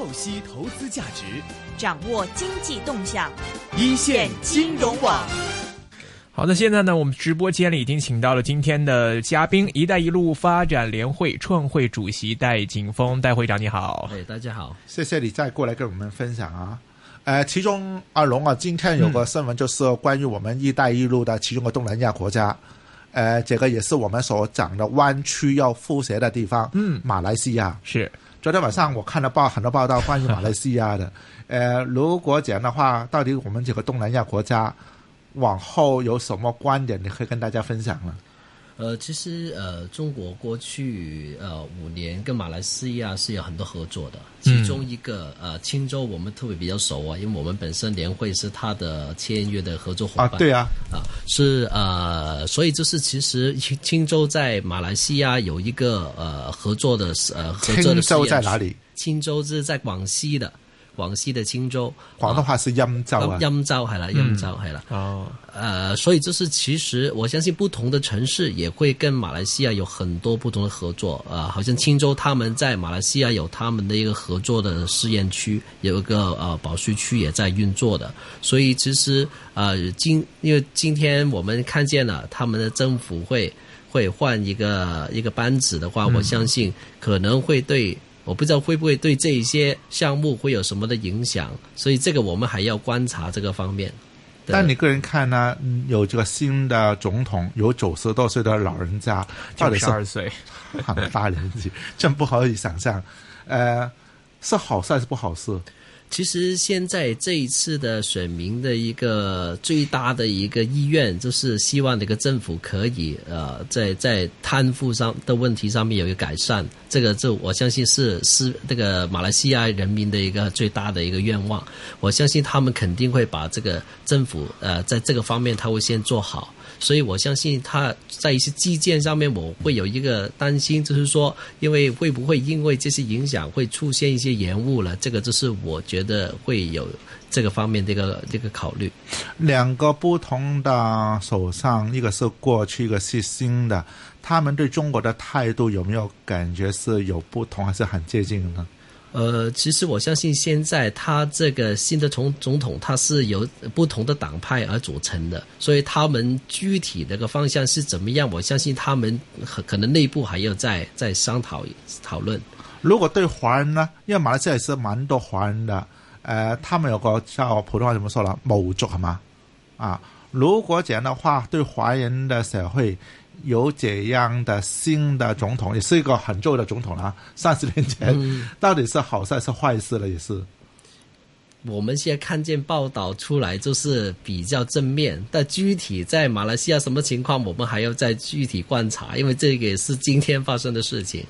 透析投资价值，掌握经济动向，一线金融网。好的，现在呢，我们直播间里已经请到了今天的嘉宾——一带一路发展联会创会主席戴景峰，戴会长，你好。哎，大家好，谢谢你再过来跟我们分享啊。呃，其中阿龙啊，今天有个新闻就是关于我们“一带一路”的其中的东南亚国家，呃，这个也是我们所讲的湾区要复协的地方，嗯，马来西亚是。昨天晚上我看了报很多报道关于马来西亚的，呃，如果讲的话，到底我们这个东南亚国家往后有什么观点，你可以跟大家分享了？呃，其实呃，中国过去呃五年跟马来西亚是有很多合作的，其中一个呃青州我们特别比较熟啊，因为我们本身联会是他的签约的合作伙伴啊，对啊，啊是呃，所以就是其实青青州在马来西亚有一个呃合作的呃合作的青州在哪里？青州是在广西的。广西的青州，广东话是欽州啊，欽州系啦，欽州系啦。哦，呃，所以就是其实我相信不同的城市也会跟马来西亚有很多不同的合作啊、呃，好像钦州他们在马来西亚有他们的一个合作的试验区，有一个呃保税区也在运作的。所以其实呃今因为今天我们看见了他们的政府会会换一个一个班子的話，我相信可能會對。我不知道会不会对这一些项目会有什么的影响，所以这个我们还要观察这个方面。但你个人看呢，有这个新的总统，有九十多岁的老人家，九十二岁，很 大年纪，真不好以想象。呃，是好事还是不好事？其实现在这一次的选民的一个最大的一个意愿，就是希望这个政府可以，呃，在在贪腐上的问题上面有一个改善。这个就我相信是是这个马来西亚人民的一个最大的一个愿望。我相信他们肯定会把这个政府，呃，在这个方面他会先做好。所以我相信他在一些基建上面，我会有一个担心，就是说，因为会不会因为这些影响会出现一些延误了？这个就是我觉得会有这个方面的一個這個考虑。两个不同的手上，一个是过去，一个是新的，他们对中国的态度有没有感觉是有不同，还是很接近呢？呃，其實我相信現在他這個新的總總統，他是由不同的黨派而組成的，所以他們具體那个方向是怎麼樣，我相信他們可能內部還要再再商討討論。如果對華人呢，因為馬來西亞是蠻多華人的，呃，他們有個叫普通話怎麼說啦，某族好吗？啊，如果這樣的話，對華人的社會。有这样的新的总统，也是一个很舊的總統啦。三十年前，嗯、到底是好事還是坏事了？也是。我们现在看见报道出来，就是比较正面，但具体在马来西亚什么情况，我们还要再具体观察，因為這個也是今天发生的事情。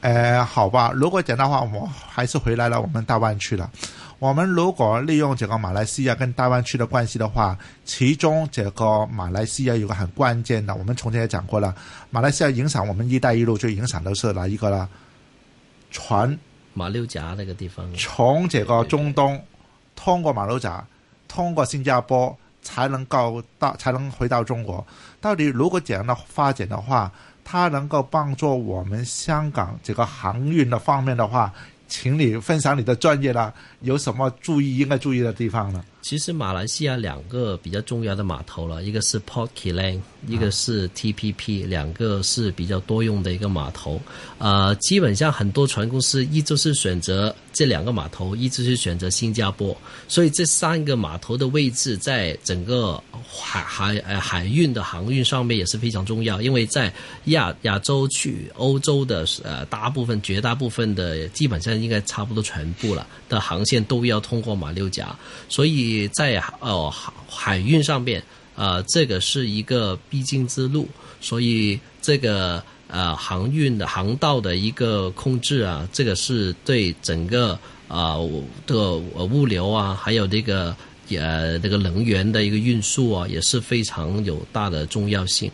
呃，好吧，如果讲的话，我还是回来了，我们大湾区了。我们如果利用这个马来西亚跟大湾区的关系的话，其中这个马来西亚有个很关键的，我们从前也讲过了，马来西亚影响我们一带一路最影响的是哪一个呢？船马六甲那个地方，从这个中东通过马六甲，通过新加坡才能够到，才能回到中国。到底如果这样的发展的话，它能够帮助我们香港这个航运的方面的話？请你分享你的专业啦，有什么注意应该注意的地方呢？其实马来西亚两个比较重要的码头了，一个是 Port Klang，一个是 TPP，两个是比较多用的一个码头。呃，基本上很多船公司一直是选择这两个码头，一直是选择新加坡，所以这三个码头的位置在整个海海呃海运的航运上面也是非常重要，因为在亚亚洲去欧洲的呃大部分绝大部分的基本上应该差不多全部了的航线都要通过马六甲，所以。在哦海运上面，呃，这个是一个必经之路，所以这个呃航运的航道的一个控制啊，这个是对整个啊的、物流啊，还有这个呃那个能源的一个运输啊，也是非常有大的重要性。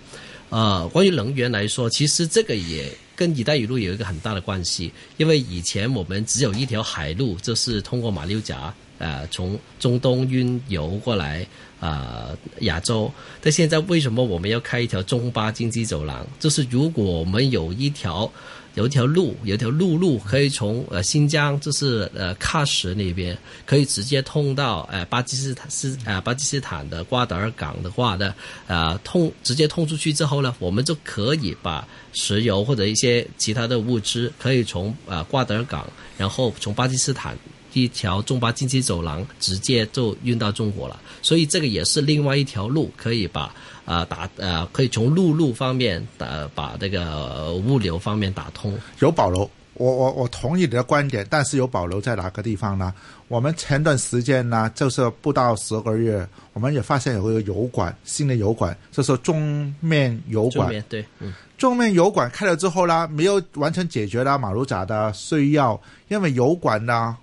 呃，关于能源来说，其实这个也跟一带一路有一个很大的关系，因为以前我们只有一条海路，就是通过马六甲。呃，从中东运油过来啊、呃，亚洲。但现在为什么我们要开一条中巴经济走廊？就是如果我们有一条有一条路，有一条陆路可以从呃新疆，就是呃喀什那边，可以直接通到呃巴基斯坦斯呃巴基斯坦的瓜达尔港的话呢，呃通直接通出去之后呢，我们就可以把石油或者一些其他的物资，可以从呃瓜达尔港，然后从巴基斯坦一条中巴经济走廊直接就运到中国了。所以这个也是另外一条路，可以把。啊，打呃，可以从陆路方面打把这个物流方面打通。有保留，我我我同意你的观点，但是有保留在哪个地方呢？我们前段时间呢，就是不到十个月，我们也发现有一个油管，新的油管，就是中面油管。对，嗯，中面油管开了之后呢，没有完全解决了马六甲的需要，因为油管呢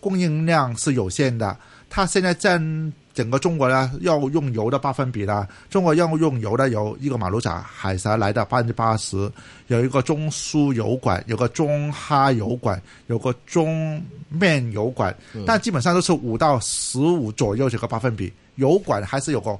供应量是有限的，它现在占。整个中国呢，要用油的百分比呢，中国要用油的有一个马六甲海峡来的百分之八十，有一个中苏油管，有个中哈油管，有个中面油管，但基本上都是五到十五左右这个百分比，油管还是有个。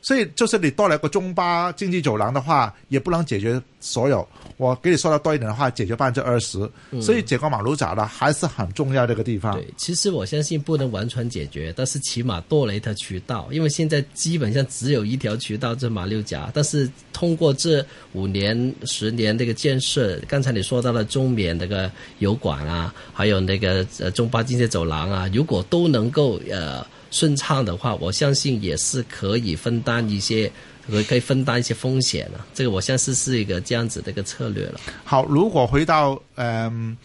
所以就是你多了一个中巴经济走廊的话，也不能解决所有。我给你说的多一点的话，解决百分之二十。所以这个马路闸呢还是很重要的一个地方。对，其实我相信不能完全解决，但是起码多了一条渠道。因为现在基本上只有一条渠道，这马六甲。但是通过这五年、十年这个建设，刚才你说到了中缅那个油管啊，还有那个呃中巴经济走廊啊，如果都能够呃。顺畅的话，我相信也是可以分担一些，可可以分担一些风险的。这个我相信是一个这样子的一个策略了。好，如果回到嗯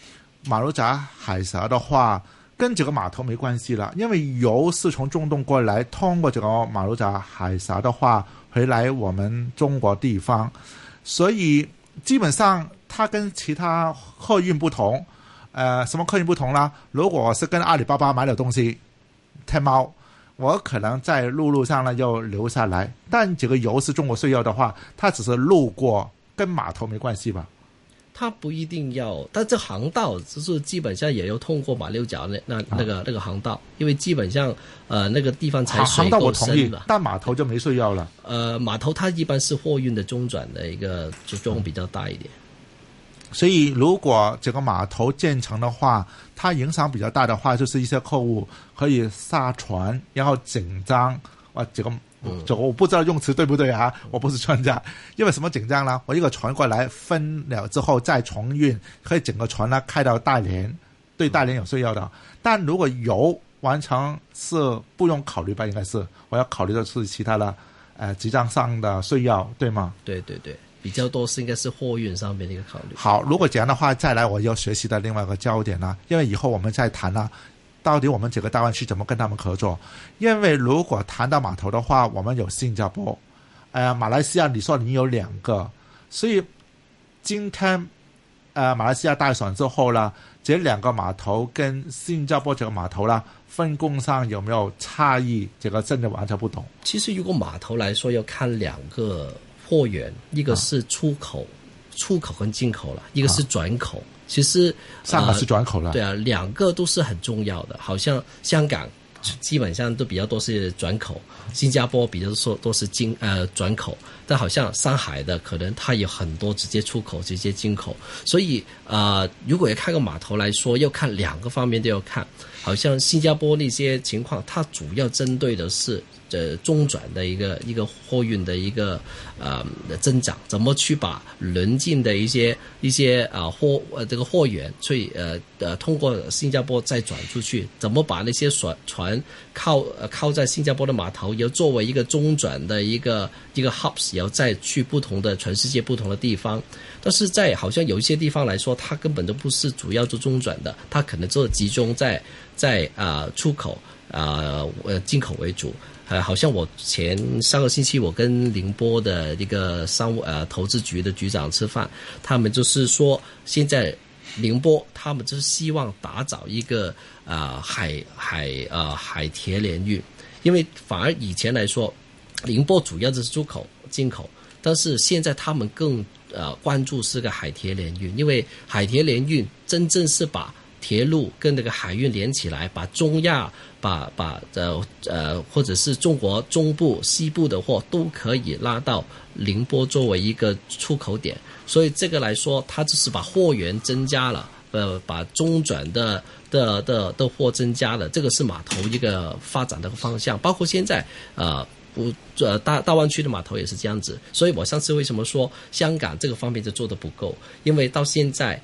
马六甲海峡的话，跟这个码头没关系了，因为油是从中东过来，通过这个马六甲海峡的话回来我们中国地方，所以基本上它跟其他客运不同。呃，什么客运不同呢？如果是跟阿里巴巴买了东西。太猫，我可能在陆路上呢就留下来，但这个油是中国税要的话，它只是路过，跟码头没关系吧？它不一定要，但这航道就是基本上也要通过马六甲那那那个那个航道，因为基本上呃那个地方才水够深了，但码头就没税要了。呃，码头它一般是货运的中转的一个作用比较大一点。所以，如果这个码头建成的话，它影响比较大的话，就是一些客户可以下船，然后紧张。啊，这个，这 我不知道用词对不对啊？我不是专家。因为什么紧张呢？我一个船过来分了之后再重运，可以整个船呢开到大连，对大连有需要的。但如果油完成是不用考虑吧？应该是我要考虑的是其他的，呃，集装上的需要，对吗？对对对。比较多是应该是货运上面的一个考虑。好，如果这样的话，再来我要学习的另外一个焦点呢，因为以后我们再谈呢，到底我们整个大湾区怎么跟他们合作？因为如果谈到码头的话，我们有新加坡，呃，马来西亚，你说你有两个，所以今天呃马来西亚大选之后呢，这两个码头跟新加坡这个码头呢，分工上有没有差异？这个真的完全不懂。其实如果码头来说，要看两个。货源一个是出口，出口跟进口了，一个是转口。其实上海是转口了，对啊，两个都是很重要的。好像香港基本上都比较多是转口，新加坡比较说都是进呃转口，但好像上海的可能它有很多直接出口，直接进口。所以呃，如果要看个码头来说，要看两个方面都要看。好像新加坡那些情况，它主要针对的是。呃，中转的一个一个货运的一个呃增长，怎么去把邻近的一些一些啊货呃这个货源，所以呃呃通过新加坡再转出去，怎么把那些船船靠靠在新加坡的码头，要作为一个中转的一个一个 hubs，然后再去不同的全世界不同的地方。但是在好像有一些地方来说，它根本都不是主要做中转的，它可能就集中在在啊出口啊呃进口为主。呃，好像我前上个星期我跟宁波的一个商务呃投资局的局长吃饭，他们就是说，现在宁波他们就是希望打造一个啊海海呃海铁联运，因为反而以前来说，宁波主要就是出口进口，但是现在他们更呃关注是个海铁联运，因为海铁联运真正是把。铁路跟那个海运连起来，把中亚、把把呃呃或者是中国中部、西部的货都可以拉到宁波作为一个出口点。所以这个来说，它只是把货源增加了，呃，把中转的的的的货增加了，这个是码头一个发展的方向。包括现在呃。不，呃，大大湾区的码头也是这样子，所以我上次为什么说香港这个方面就做的不够？因为到现在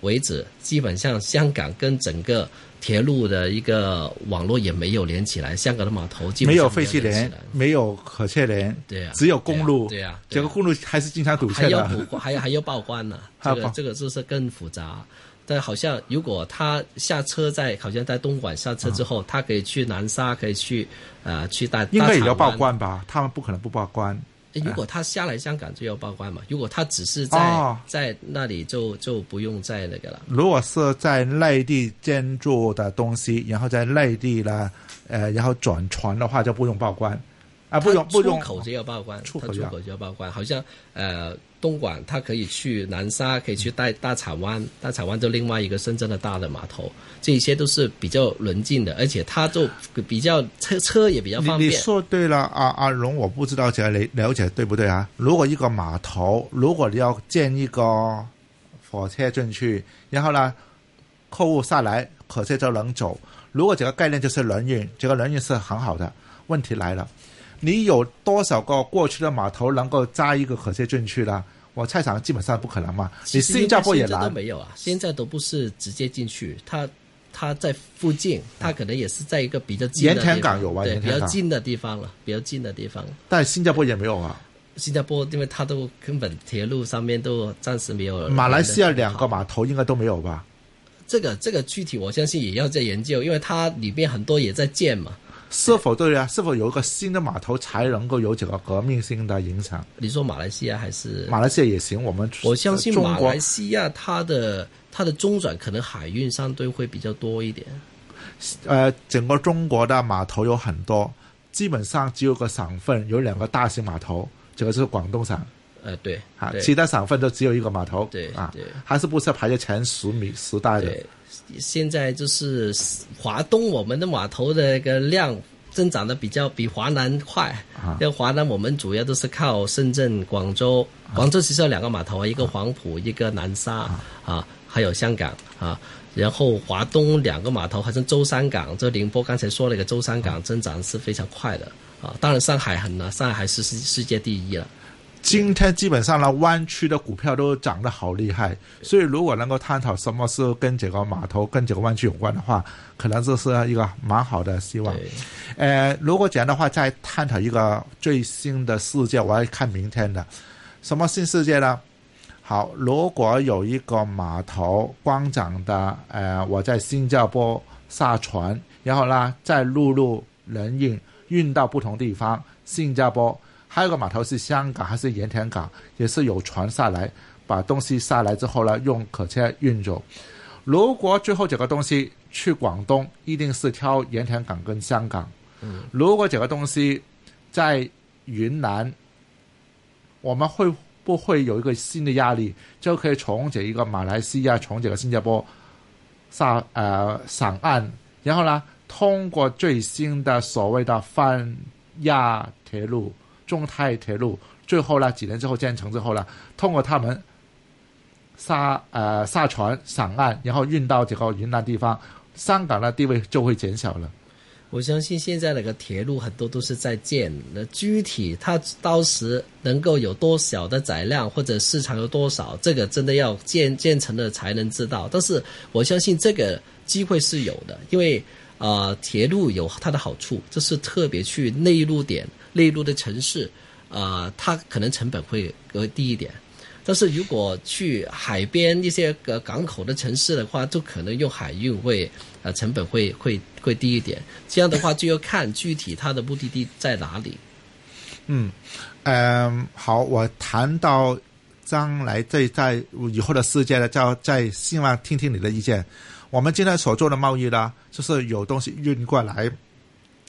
为止，基本上香港跟整个铁路的一个网络也没有连起来，香港的码头基本没有废弃连，没有可切连，对啊只有公路，对啊，这个公路还是经常堵车还要还要还要报关呢、这个这个就是更复杂。但好像如果他下车在好像在东莞下车之后，他可以去南沙，可以去呃去大应该也要报关吧？他们不可能不报关。诶如果他下来香港就要报关嘛，如果他只是在、哦在那里就就不用再那个了。如果是在内地建筑的东西，然后在内地呢，呃，然后转船的话就不用报关，啊，不用不用出口就要报关，出口口就要报关。好像呃东莞，它可以去南沙，可以去大大草湾，大草湾就另外一个深圳的大的码头，这一些都是比较邻近的，而且它就比较车车也比较方便。你你说对了，阿阿荣，我不知道这个你了解对不对啊？如果一个码头，如果你要建一个火车进去，然后呢，客户下来，火车就能走。如果这个概念就是轮运，这个轮运是很好的。问题来了，你有多少个过去的码头能够扎一个火车进去呢？我猜想基本上不可能嘛。你新加坡也难，没有啊，现在都不是直接进去，它它在附近，它可能也是在一个比较近的地方盐田港有啊对，比较近的地方了，比较近的地方。但新加坡也没有啊。新加坡因为它都根本铁路上面都暂时没有。马来西亚两个码头应该都没有吧？这个这个具体我相信也要在研究，因为它里面很多也在建嘛。是否对啊？是否有一个新的码头才能够有这个革命性的影响？你说马来西亚还是？马来西亚也行，我们我相信马来西亚它的它的中转可能海运相对会比较多一点。呃，整个中国的码头有很多，基本上只有个省份有两个大型码头，这个是广东省呃，对，啊，其他省份都只有一个码头，对啊对，还是不是排在前十名时代的？对，现在就是华东我们的码头的一个量增长的比较比华南快。啊因为华南我们主要都是靠深圳、广州。广州其实有两个码头啊，一个黄埔，一个南沙啊，还有香港啊。然后华东两个码头，好像舟山港，这宁波刚才说了一个舟山港，增长是非常快的啊。当然上海很难，上海是世世界第一了。今天基本上呢，湾区的股票都涨得好厉害，所以如果能够探讨什么是跟这个码头、跟这个湾区有关的话，可能这是一个蛮好的希望。呃，如果这样的话，再探讨一个最新的世界，我要看明天的什么新世界呢？好，如果有一个码头光涨的，呃，我在新加坡下船，然后呢再陆路人运运到不同地方，新加坡还有个码头是香港还是盐田港，也是有船下来，把东西下来之后呢，用客车运走。如果最后这个东西去广东，一定是挑盐田港跟香港。嗯，如果这个东西在云南，我们会不会有一个新的压力，就可以从这一个马来西亚，从这个新加坡上呃上岸，然后呢，通过最新的所谓的泛亚铁路、中泰铁路，最后呢几年之后建成之后呢，通过他们下呃下船上岸，然后运到这个云南地方，香港的地位就会减小了。我相信现在那个铁路很多都是在建，那具体它到时能够有多少的载量或者市场有多少，这个真的要建建成了才能知道。但是我相信这个机会是有的，因为呃铁路有它的好处，就是特别去内陆点、内陆的城市，呃它可能成本会会低一点。但是如果去海边一些个港口的城市的话，就可能用海运会呃成本会会会低一点。这样的话就要看具体它的目的地在哪里。嗯，嗯，好，我谈到将来在在以后的世界呢，就再希望听听你的意见。我们今天所做的贸易呢，就是有东西运过来，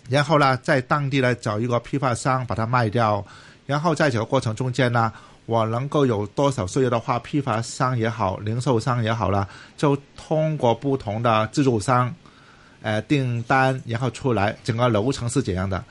然后呢，在当地呢找一个批发商把它卖掉，然后在这个过程中间呢，我能够有多少需要的话，批发商也好，零售商也好啦，就通过不同的自助商，呃订单然后出来，整个流程是怎样的？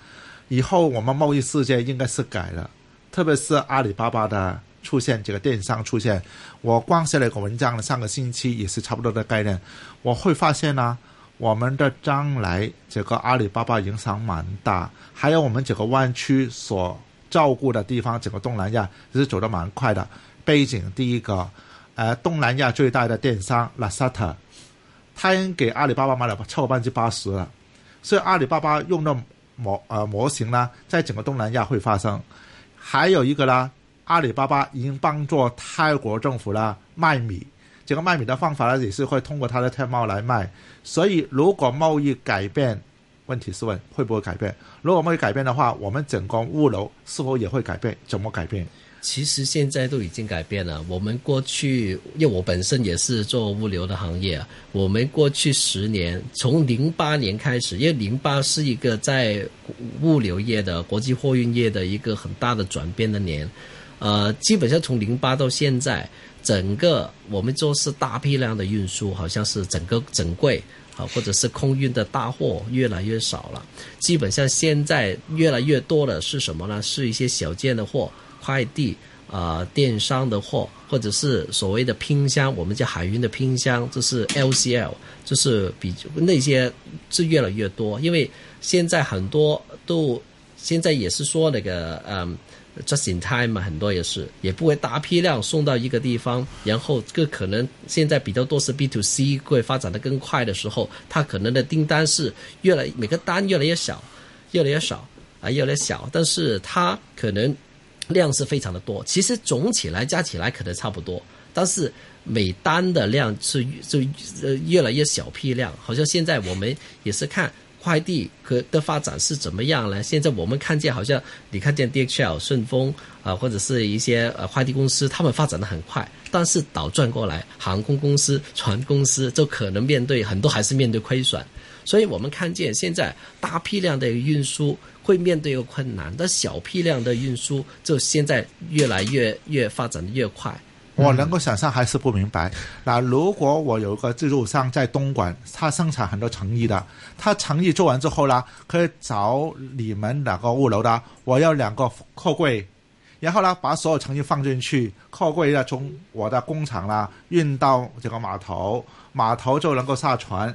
以后我们贸易世界应该是改了，特别是阿里巴巴的出现，这个电商出现，我光写了一个文章，上个星期也是差不多的概念，我会发现呢、我们的将来这个阿里巴巴影响蛮大，还有我们整个湾区所照顾的地方，整个东南亚也是走得蛮快的。背景第一个，呃，东南亚最大的电商 Lazada，他已经给阿里巴巴买了超过百分之八十了，所以阿里巴巴用的模呃模型呢，在整个东南亚会发生。还有一个呢，阿里巴巴已经帮助泰国政府啦卖米，这个卖米的方法呢，也是会通过它的天猫来卖。所以如果贸易改变，问题是问会不会改变？如果贸易改变的话，我们整个物流是否也会改变？怎么改变？其实现在都已经改变了。我们过去，因为我本身也是做物流的行业，我们过去十年，从零八年开始，因为零八是一个在物流业的国际货运业的一个很大的转变的年。呃，基本上从零八到现在，整个我们做是大批量的运输，好像是整个整柜啊，或者是空运的大货越来越少了。基本上现在越来越多的是什么呢？是一些小件的货。快递啊、电商的货，或者是所谓的拼箱，我们叫海运的拼箱，这是 LCL，就是比那些是越来越多，因为现在很多都现在也是说那个嗯，just in time 嘛，很多也是也不会大批量送到一个地方，然后这个可能现在比较多是 B to C 会发展的更快的时候，它可能的订单是越来每个单越来越小，越来越少啊，越来越小，但是它可能。量是非常的多，其实总起来加起来可能差不多，但是每单的量是就呃越来越小批量，好像现在我们也是看快递可的发展是怎么样呢？现在我们看见好像你看见 DHL、顺丰啊、或者是一些呃快递公司，他们发展的很快，但是倒转过来，航空公司、船公司就可能面对很多还是面对亏损。所以我们看见现在大批量的运输会面对一个困难，但小批量的运输就现在越来越越发展的越快。我能够想象还是不明白。那如果我有一个自助商在东莞，他生产很多成衣的，他成衣做完之后呢，可以找你们两个物流的，我要两个货柜，然后呢把所有成衣放进去，货柜呢从我的工厂啦运到这个码头，码头就能够下船。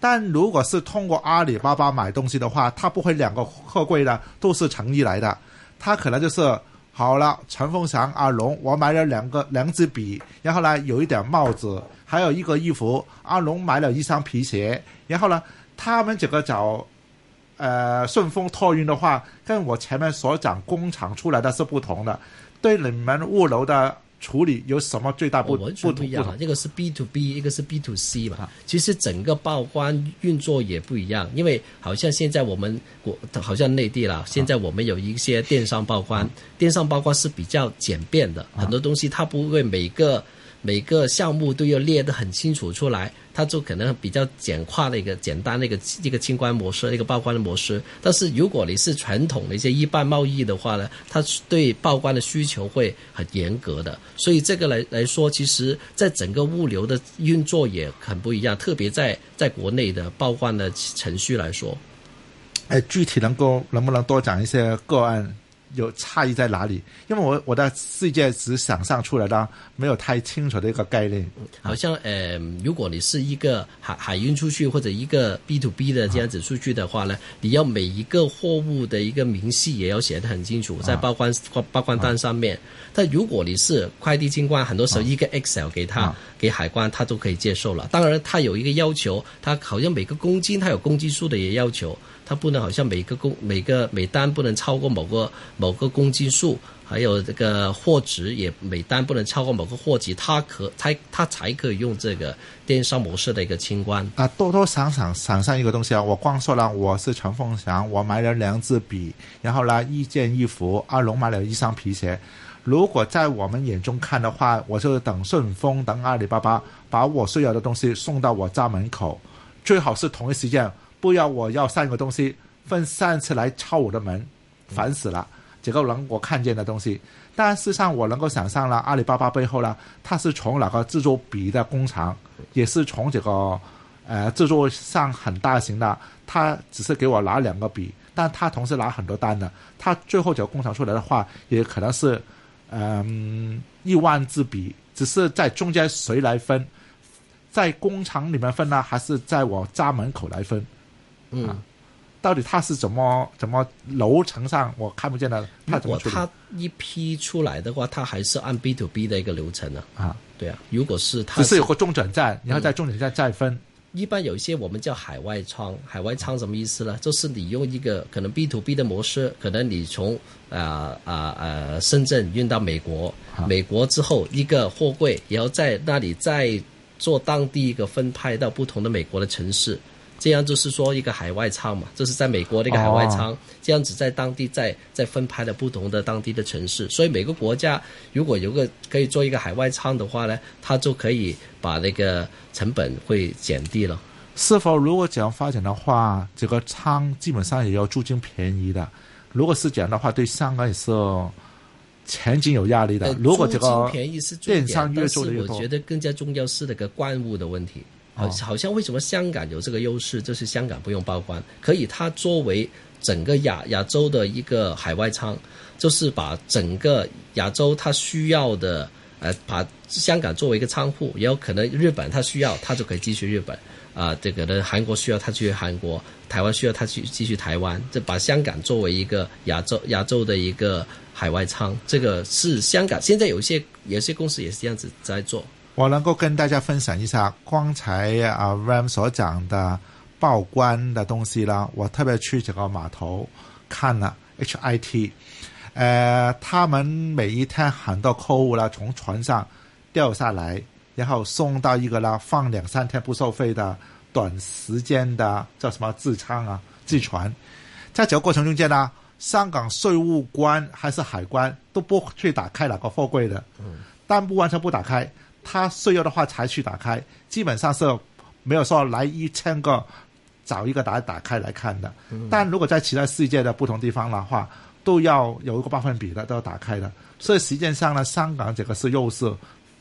但如果是通过阿里巴巴买东西的话，他不会两个货柜的都是成衣来的，他可能就是好了，陈凤祥、阿龙，我买了两个两支笔，然后呢有一点帽子，还有一个衣服，阿龙买了一双皮鞋，然后呢，他们这个找呃顺丰托运的话，跟我前面所讲工厂出来的是不同的，对你们物流的。处理有什么最大不、哦、完全不一样？一个是 B to B，一个是 B to C 嘛。其实整个报关运作也不一样，因为好像现在我们国好像内地啦，现在我们有一些电商报关，啊、电商报关是比较简便的，很多东西它不会每个每个项目都要列得很清楚出来。它就可能比较简化的一个简单的一个一个清关模式，一个报关的模式。但是如果你是传统的一些一般贸易的话呢，它对报关的需求会很严格的。所以这个来来说，其实在整个物流的运作也很不一样，特别在在国内的报关的程序来说。哎，具体能够能不能多讲一些个案？有差异在哪里？因为我我的世界只想象出来的，没有太清楚的一个概念。好像呃，如果你是一个海海运出去或者一个 B to B 的这样子出去的话呢，你要每一个货物的一个明细也要写得很清楚，在报关报关单上面。但如果你是快递清关，很多时候一个 Excel 给他给海关，他都可以接受了。当然，他有一个要求，他好像每个公斤他有公斤数的也要求。它不能好像每个公每个每单不能超过某个某个公斤数，还有这个货值也每单不能超过某个货值，它可才它才可以用这个电商模式的一个清关啊。多多想想想象一个东西啊，我光说了我是陈凤祥，我买了两支笔，然后呢一件衣服，阿龙买了一双皮鞋。如果在我们眼中看的话，我就等顺丰等阿里巴巴把我需要的东西送到我家门口，最好是同一时间。不要我要三个东西分三次来敲我的门，烦死了。这个能我看见的东西。但事实上，我能够想象了，阿里巴巴背后呢，它是从哪个制作笔的工厂，也是从这个呃制作上很大型的，他只是给我拿两个笔，但他同时拿很多单的，他最后这个工厂出来的话，也可能是嗯一万支笔，只是在中间谁来分，在工厂里面分呢，还是在我家门口来分？嗯。到底它是怎么怎么楼层上我看不见的？如果它一批出来的话，它还是按 B to B 的一个流程呢？啊，对啊。如果是它只是有个中转站，然后在中转站再分。一般有一些我们叫海外仓，海外仓什么意思呢？就是你用一个可能 B to B 的模式，可能你从啊啊啊深圳运到美国，美国之后一个货柜，然后在那里再做当地一个分派到不同的美国的城市。这样就是说一个海外仓嘛，这是在美国的一个海外仓，这样子在当地再再分派了不同的当地的城市，所以每个国家如果有个可以做一个海外仓的话呢，它就可以把那个成本会减低了。是否如果这样发展的话，这个仓基本上也要租金便宜的？如果是这样的话，对香港也是前景有压力的。如果这个便宜是电商越做越多，我觉得更加重要是那个关务的问题。好，好像为什么香港有这个优势？就是香港不用报关，可以它作为整个亚亚洲的一个海外仓，就是把整个亚洲它需要的，呃，把香港作为一个仓库，也有可能日本它需要，它就可以继续日本，啊，这个呢韩国需要它去韩国，台湾需要它去继续台湾，这把香港作为一个亚洲亚洲的一个海外仓，这个是香港现在有些有些公司也是这样子在做。我能够跟大家分享一下刚才啊 Ram 所讲的报关的东西啦。我特别去这个码头看了 HIT，呃，他们每一天很多客户啦从船上掉下来，然后送到一个啦放两三天不收费的短时间的叫什么自仓啊自船，在这个过程中间呢，香港税务官还是海关都不去打开哪个货柜的，但不完全不打开。他需要的话才去打开，基本上是没有说来一千个找一个打打开来看的。但如果在其他世界的不同地方的话，都要有一个百分比的都要打开的。所以实际上呢，香港这个是又是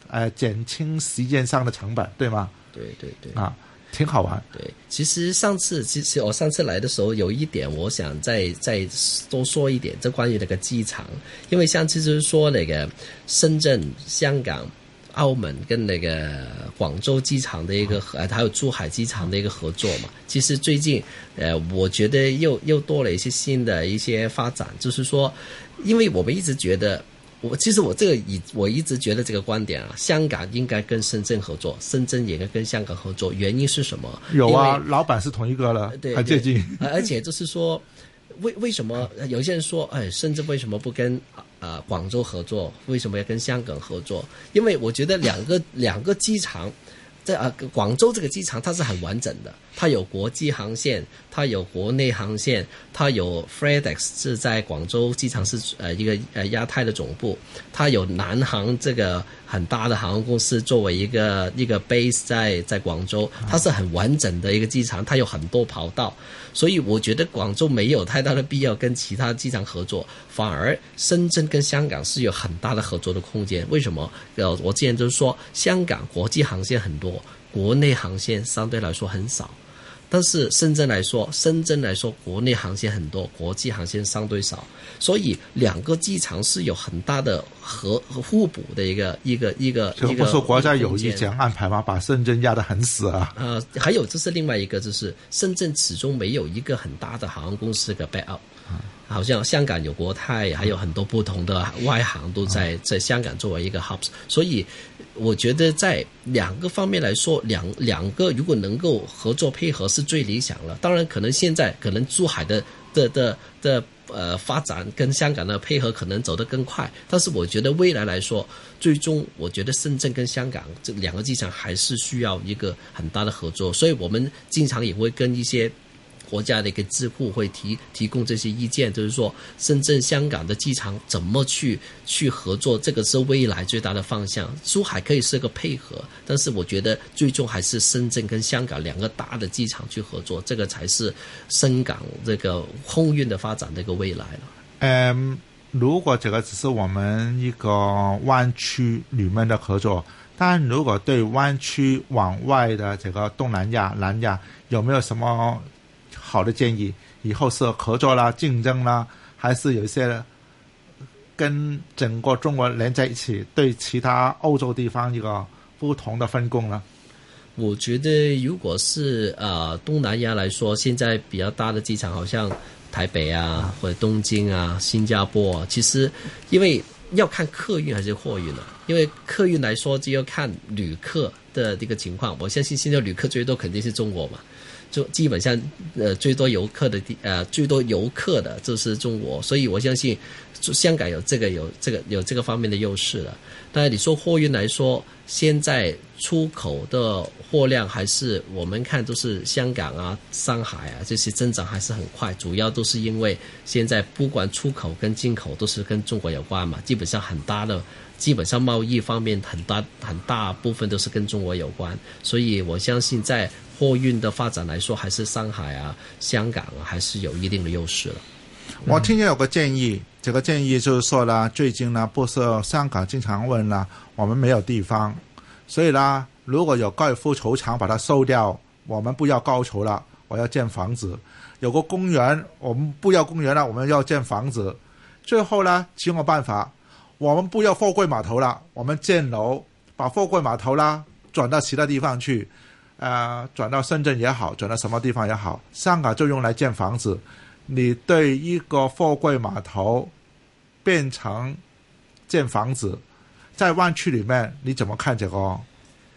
呃减轻时间上的成本，对吗？对对对，啊，挺好玩。对，其实上次其实我上次来的时候有一点，我想再再多说一点，这关于那个机场，因为像其实说那个深圳、香港。澳门跟那个广州机场的一个合，还有珠海机场的一个合作嘛。其实最近，呃，我觉得又又多了一些新的一些发展，就是说，因为我们一直觉得，我其实我这个以我一直觉得这个观点啊，香港应该跟深圳合作，深圳也应该跟香港合作。原因是什么？有啊，老板是同一个了，对，很接近。而且就是说，为为什么有些人说，哎，甚至为什么不跟？啊，广州合作为什么要跟香港合作？因为我觉得 两个两个机场，在啊广州这个机场它是很完整的，它有国际航线，它有国内航线，它有 FedEx 是在广州机场是呃一个呃亚太的总部，它有南航这个很大的航空公司作为一个一个 base 在在广州，它是很完整的一个机场，它有很多跑道。所以我觉得广州没有太大的必要跟其他机场合作，反而深圳跟香港是有很大的合作的空间。为什么？呃，我之前就是说，香港国际航线很多，国内航线相对来说很少。但是深圳来说，深圳来说，国内航线很多，国际航线相对少，所以两个机场是有很大的和互补的一个一个一个一个。不说国家有意这样安排吗？把深圳压得很死啊！呃，还有就是另外一个，就是深圳始终没有一个很大的航空公司的 backup。好像香港有国泰，还有很多不同的外行都在在香港作为一个 hubs，所以我觉得在两个方面来说，两两个如果能够合作配合是最理想了。当然，可能现在可能珠海的的的的呃发展跟香港的配合可能走得更快，但是我觉得未来来说，最终我觉得深圳跟香港这两个机场还是需要一个很大的合作，所以我们经常也会跟一些。国家的一个智库会提提供这些意见，就是说深圳、香港的机场怎么去去合作，这个是未来最大的方向。珠海可以是个配合，但是我觉得最终还是深圳跟香港两个大的机场去合作，这个才是深港这个空运的发展的一个未来了。嗯，如果这个只是我们一个湾区里面的合作，但如果对湾区往外的这个东南亚、南亚有没有什么好的建议？以后是合作啦、竞争啦，还是有一些跟整个中国连在一起，对其他欧洲地方一个不同的分工呢？我觉得，如果是呃东南亚来说，现在比较大的机场，好像台北啊，或者东京啊、新加坡，其实因为要看客运还是货运了。因为客运来说，就要看旅客的这个情况。我相信现在旅客最多肯定是中国嘛。就基本上，呃，最多游客的地，呃，最多游客的就是中国，所以我相信，香港有这个有这个有这个方面的优势了。但是你说货运来说，现在出口的货量还是我们看都是香港啊、上海啊这些增长还是很快，主要都是因为现在不管出口跟进口都是跟中国有关嘛，基本上很大的。基本上贸易方面很大很大部分都是跟中国有关，所以我相信在货运的发展来说，还是上海啊、香港啊，还是有一定的优势了。我听见有个建议，这个建议就是说呢，最近呢，不是香港经常问呢，我们没有地方，所以呢，如果有高尔夫球场把它收掉，我们不要高球了，我要建房子；有个公园，我们不要公园了，我们要建房子。最后呢，请我办法。我们不要货柜码头了，我们建楼，把货柜码头啦转到其他地方去，呃，转到深圳也好，转到什么地方也好，香港就用来建房子。你对一个货柜码头变成建房子，在湾区里面，你怎么看这个？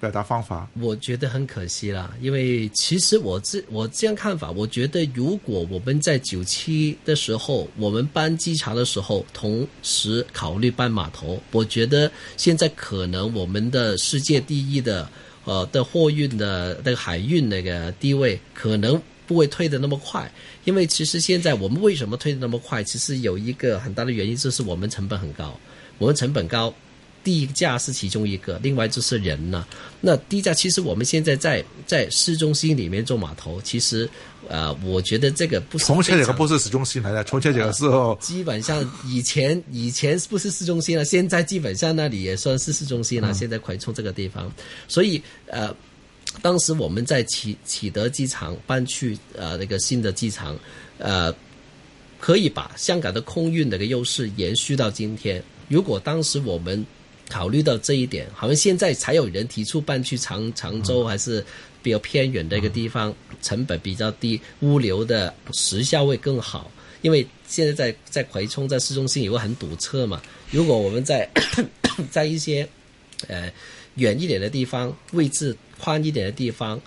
表达方法，我觉得很可惜啦，因为其实我这我这样看法，我觉得如果我们在九七的时候，我们搬机场的时候，同时考虑搬码头，我觉得现在可能我们的世界第一的呃的货运的那个海运那个地位，可能不会退的那么快，因为其实现在我们为什么退的那么快，其实有一个很大的原因就是我们成本很高，我们成本高。地价是其中一个，另外就是人呢。那地价其实我们现在在在市中心里面做码头，其实呃，我觉得这个不是。从前这个不是市中心来的，从前这个时候基本上以前以前不是市中心了，现在基本上那里也算是市中心了。现在葵涌这个地方，所以呃，当时我们在启启德机场搬去呃那个新的机场，呃，可以把香港的空运的个优势延续到今天。如果当时我们考虑到这一点，好像现在才有人提出搬去常常州，还是比较偏远的一个地方，成本比较低，物流的时效会更好。因为现在在在葵冲在市中心也会很堵车嘛。如果我们在 在一些呃远一点的地方，位置宽一点的地方，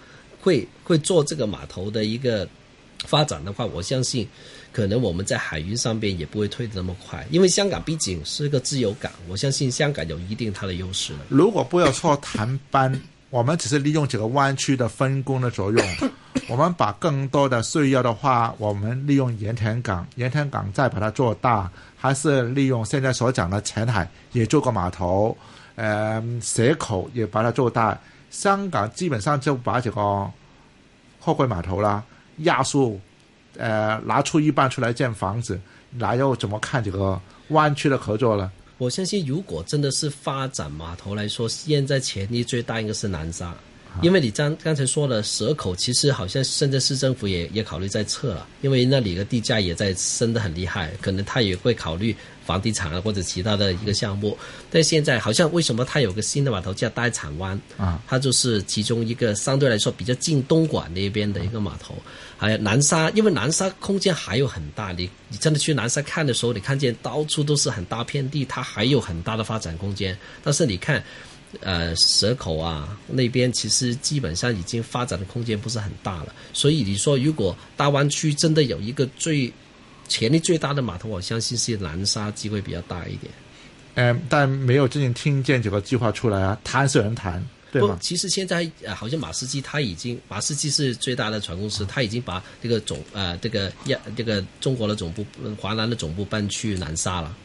会会做这个码头的一个发展的话，我相信。可能我们在海运上边也不会推得那么快，因为香港毕竟是个自由港，我相信香港有一定它的优势。如果不要说谈班，我们只是利用这个湾区的分工的作用，我们把更多的需要的话，我们利用盐田港，盐田港再把它做大，还是利用现在所讲的前海也做个码头，呃，蛇口也把它做大，香港基本上就把这个货柜码头啦压缩。呃，拿出一半出来建房子，那又怎么看这个湾区的合作呢？我相信，如果真的是发展码头来说，现在潜力最大应该是南沙，因为你刚刚才说了蛇口，其实好像深圳市政府也也考虑在撤了，因为那里的地价也在升得很厉害，可能他也会考虑。房地产啊，或者其他的一个项目，但现在好像为什么它有个新的码头叫呆产湾啊？它就是其中一个相对来说比较近东莞那边的一个码头。还有南沙，因为南沙空间还有很大，你你真的去南沙看的时候，你看见到处都是很大片地，它还有很大的发展空间。但是你看，呃，蛇口啊那边其实基本上已经发展的空间不是很大了。所以你说，如果大湾区真的有一个最潜力最大的码头，我相信是南沙机会比较大一点。嗯，但没有最近听见这个计划出来啊，谈是人谈，对吗？其实现在呃，好像马士基他已经，马士基是最大的船公司，他已经把这个总呃这个亚这个中国的总部华南的总部搬去南沙了。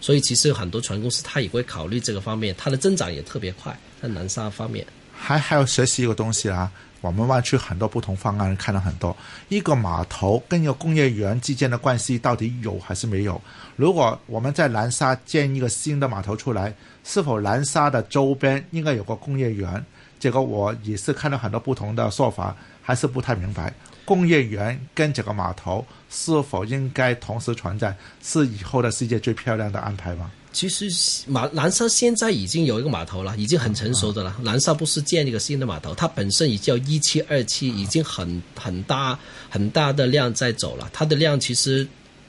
所以其实很多船公司他也会考虑这个方面，它的增长也特别快，在南沙方面。还还要学习一个东西啊。我们湾区很多不同方案看了很多，一个码头跟一个工业园之间的关系到底有还是没有？如果我们在南沙建一个新的码头出来，是否南沙的周边应该有个工业园？这个我也是看到很多不同的说法，还是不太明白。工业园跟这个码头是否应该同时存在，是以后的世界最漂亮的安排吗？其实马南沙现在已经有一个码头了，已经很成熟的了。南沙不是建一个新的码头，它本身已经叫一期、二期，已经很很大很大的量在走了。它的量其实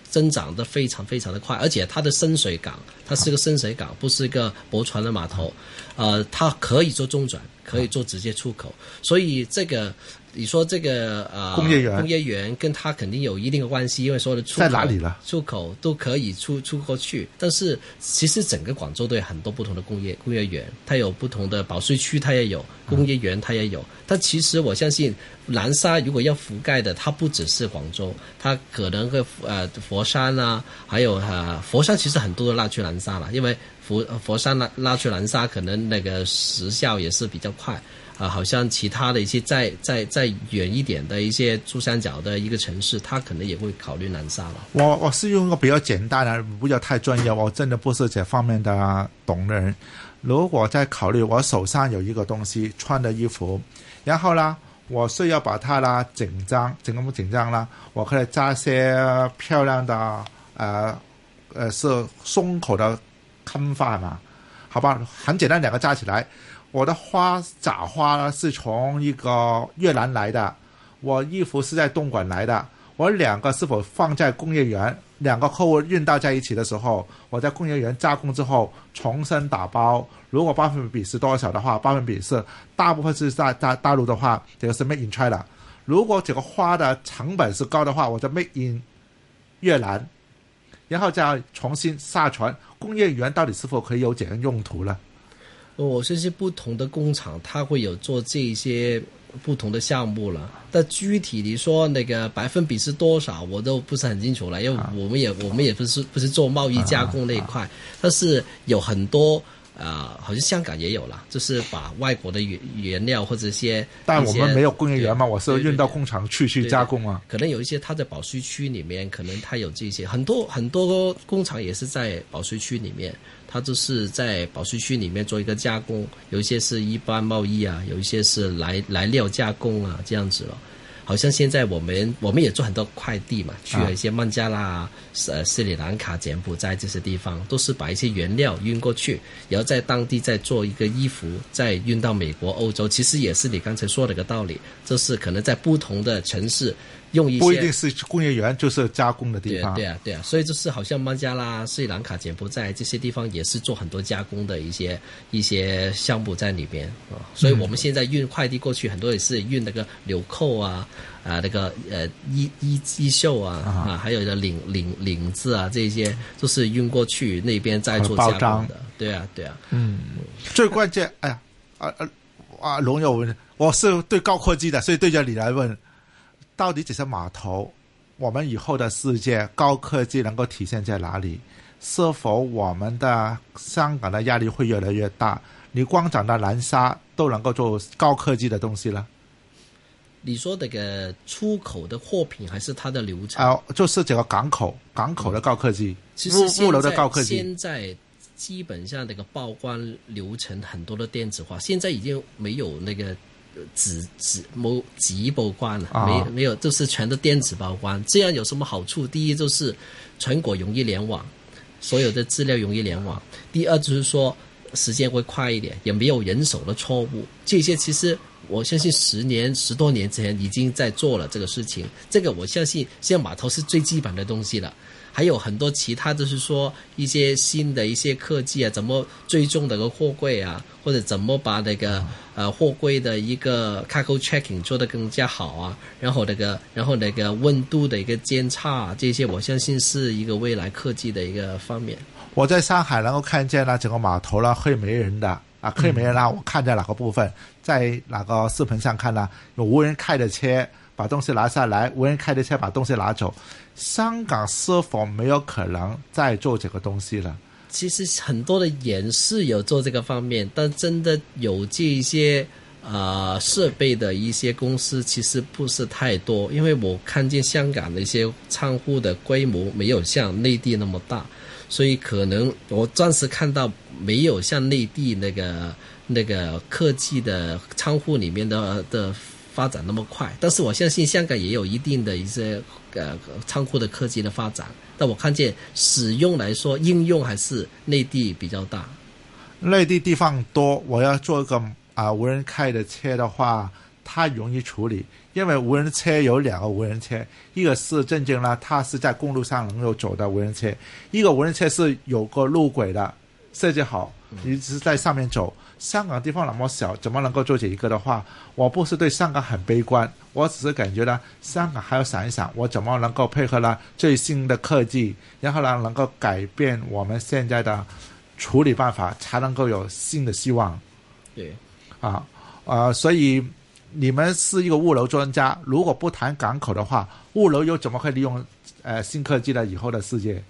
增长的非常非常的快，而且它的深水港，它是个深水港，不是一个驳船的码头。呃，它可以做中转，可以做直接出口，所以这个。你说这个呃工业园，工业园跟它肯定有一定的关系，因为所有的出口在哪里了？出口都可以出出过去，但是其实整个广州都有很多不同的工业工业园，它有不同的保税区，它也有工业园，它也有。但其实我相信南沙如果要覆盖的，它不只是广州，它可能会呃佛山啊，还有呃佛山其实很多都拉去南沙了，因为佛佛山拉拉去南沙可能那个时效也是比较快。啊，好像其他的一些再再再远一点的一些珠三角的一个城市，他可能也会考虑南沙了。我我是用一个比较简单的，不要太专业，我真的不是这方面的懂的人。如果在考虑我手上有一个东西穿的衣服，然后呢，我是要把它啦紧张，整个不紧张啦，我可以扎些漂亮的呃呃是松口的襟花嘛？好吧，很简单，两个加起来。我的花假花呢是从一个越南来的，我衣服是在东莞来的。我两个是否放在工业园？两个客户运到在一起的时候，我在工业园加工之后重新打包。如果百分比是多少的话，百分比是大部分是在大大陆的话，这个是 made in China。如果这个花的成本是高的话，我就 made in 越南，然后再重新下传。工业园到底是否可以有怎样用途呢？我相信不同的工厂，它会有做这些不同的项目了。但具体你说那个百分比是多少，我都不是很清楚了，因为我们也我们也不是不是做贸易加工那一块。但是有很多啊，好像香港也有了，就是把外国的原原料或者一些，但我们没有工业园嘛，我是运到工厂去去加工啊。可能有一些它在保税区里面，可能它有这些很多很多工厂也是在保税区里面。它就是在保税区里面做一个加工，有一些是一般贸易啊，有一些是来来料加工啊，这样子了。好像现在我们我们也做很多快递嘛，去了一些孟加拉、呃斯里兰卡、柬埔寨这些地方，都是把一些原料运过去，然后在当地再做一个衣服，再运到美国、欧洲。其实也是你刚才说的个道理，就是可能在不同的城市。用一些不一定是工业园，就是加工的地方。对啊，对啊，所以就是好像孟加拉、斯里兰卡、柬埔寨这些地方也是做很多加工的一些一些项目在里边啊。所以我们现在运快递过去，很多也是运那个纽扣啊啊，那个呃衣衣衣袖啊啊，还有的领领领子啊，这些都是运过去那边再做加工的。对啊，对啊。嗯，最关键，哎呀，啊啊啊！龙友，我是对高科技的，所以对着你来问。到底这些码头，我们以后的世界高科技能够体现在哪里？是否我们的香港的压力会越来越大？你光讲到南沙都能够做高科技的东西了？你说这个出口的货品还是它的流程？啊，就是这个港口港口的高科技，其实物流的高科技。现在基本上这个报关流程很多的电子化，现在已经没有那个。纸纸某纸报关了，没没有，就是全都电子报关。这样有什么好处？第一就是全国容易联网，所有的资料容易联网。第二就是说时间会快一点，也没有人手的错误。这些其实我相信十年十多年前已经在做了这个事情。这个我相信现在码头是最基本的东西了。还有很多其他，就是说一些新的一些科技啊，怎么追踪那个货柜啊，或者怎么把那个呃货柜的一个 cargo checking 做得更加好啊，然后那个然后那个温度的一个监测，这些我相信是一个未来科技的一个方面。我在上海能够看见了整个码头了，会没人的啊，可以没人啦。我看在哪个部分，在哪个视频上看呢？有无人开的车。把东西拿下来，无人开的车把东西拿走。香港是否没有可能再做这个东西了？其实很多的演示有做这个方面，但真的有这一些呃设备的一些公司其实不是太多，因为我看见香港的一些仓库的规模没有像内地那么大，所以可能我暂时看到没有像内地那个那个科技的仓库里面的的发展那么快。但是我相信香港也有一定的一些呃仓库的科技的发展，但我看见使用来说，应用还是内地比较大。内地地方多，我要做一个啊、无人开的车的话，它容易处理，因为无人车有两个无人车，一个是正经呢，它是在公路上能够走的无人车，一个无人车是有个路轨的，设计好，你只是在上面走。香港地方那么小，怎么能够做这一个的话？我不是对香港很悲观，我只是感觉呢，香港还要想一想，我怎么能够配合呢最新的科技，然后呢能够改变我们现在的处理办法，才能够有新的希望。对，啊，呃，所以你们是一个物流专家，如果不谈港口的话，物流又怎么会利用呃新科技的以后的世界？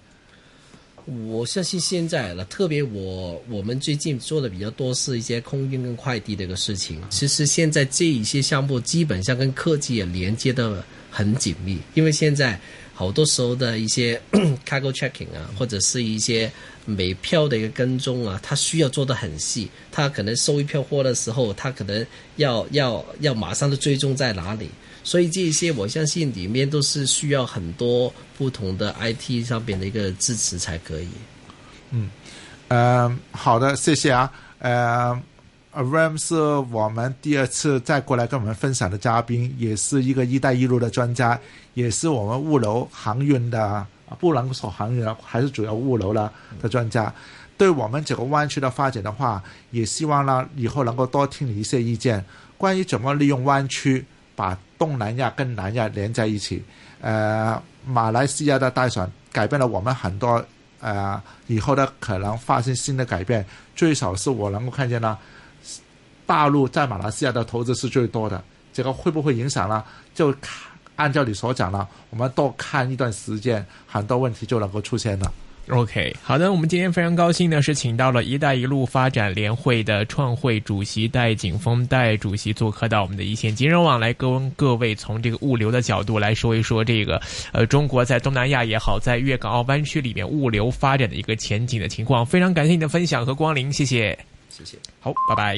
我相信现在了，特别我我们最近做的比较多是一些空运跟快递的一个事情。其实现在这一些项目基本上跟科技也连接的很紧密，因为现在好多时候的一些 cargo checking 啊，或者是一些每票的一个跟踪啊，它需要做的很细。它可能收一票货的时候，它可能要要要马上的追踪在哪里。所以这些我相信里面都是需要很多不同的 IT 上边的一个支持才可以。呃，好的，谢谢啊。呃，Ram 是我们第二次再过来跟我们分享的嘉宾，也是一个“一带一路”的专家，也是我们物流航运的，不能说航运，还是主要物流了的专家。对我们整个湾区的发展的话，也希望呢以后能够多听你一些意见，关于怎么利用湾区把东南亚跟南亚连在一起。呃，马来西亚的大选改变了我们很多，呃，以后的可能发生新的改变。最少是我能够看见呢，大陆在马来西亚的投资是最多的，这个会不会影响呢？就看按照你所讲呢，我们多看一段时间，很多问题就能够出现了。OK，好的，我们今天非常高兴呢，是请到了“一带一路”发展联会的创会主席戴景峰戴主席做客到我们的一线金融网来，跟各位从这个物流的角度来说一说这个呃中国在东南亚也好，在粤港澳湾区里面物流发展的一个前景的情况。非常感谢你的分享和光临，谢谢。谢谢。好，拜拜。